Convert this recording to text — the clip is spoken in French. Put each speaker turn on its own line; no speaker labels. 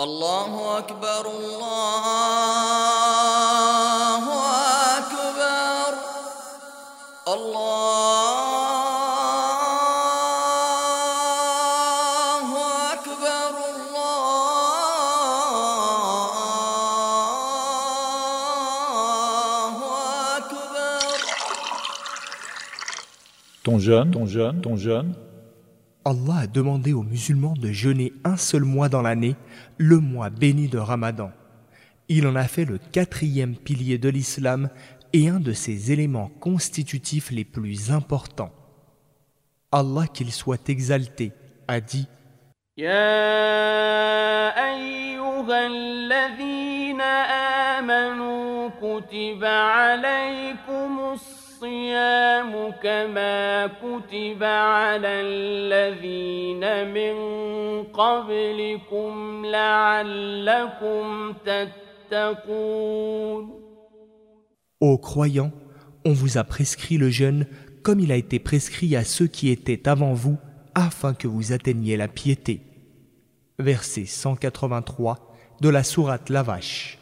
الله أكبر الله أكبر الله أكبر الله أكبر.
Ton jeûne, ton jeûne, ton jeûne,
Allah a demandé aux musulmans de jeûner un seul mois dans l'année, le mois béni de Ramadan. Il en a fait le quatrième pilier de l'islam et un de ses éléments constitutifs les plus importants. Allah qu'il soit exalté a dit
يا أيها الذين آمنوا كتب عليكم الصيام كما كتب على الذين من قبلكم لعلكم تتقون
Ô croyants, on vous a prescrit le jeûne comme il a été prescrit à ceux qui étaient avant vous, afin que vous atteigniez la piété. Verset 183 de la sourate La Vache.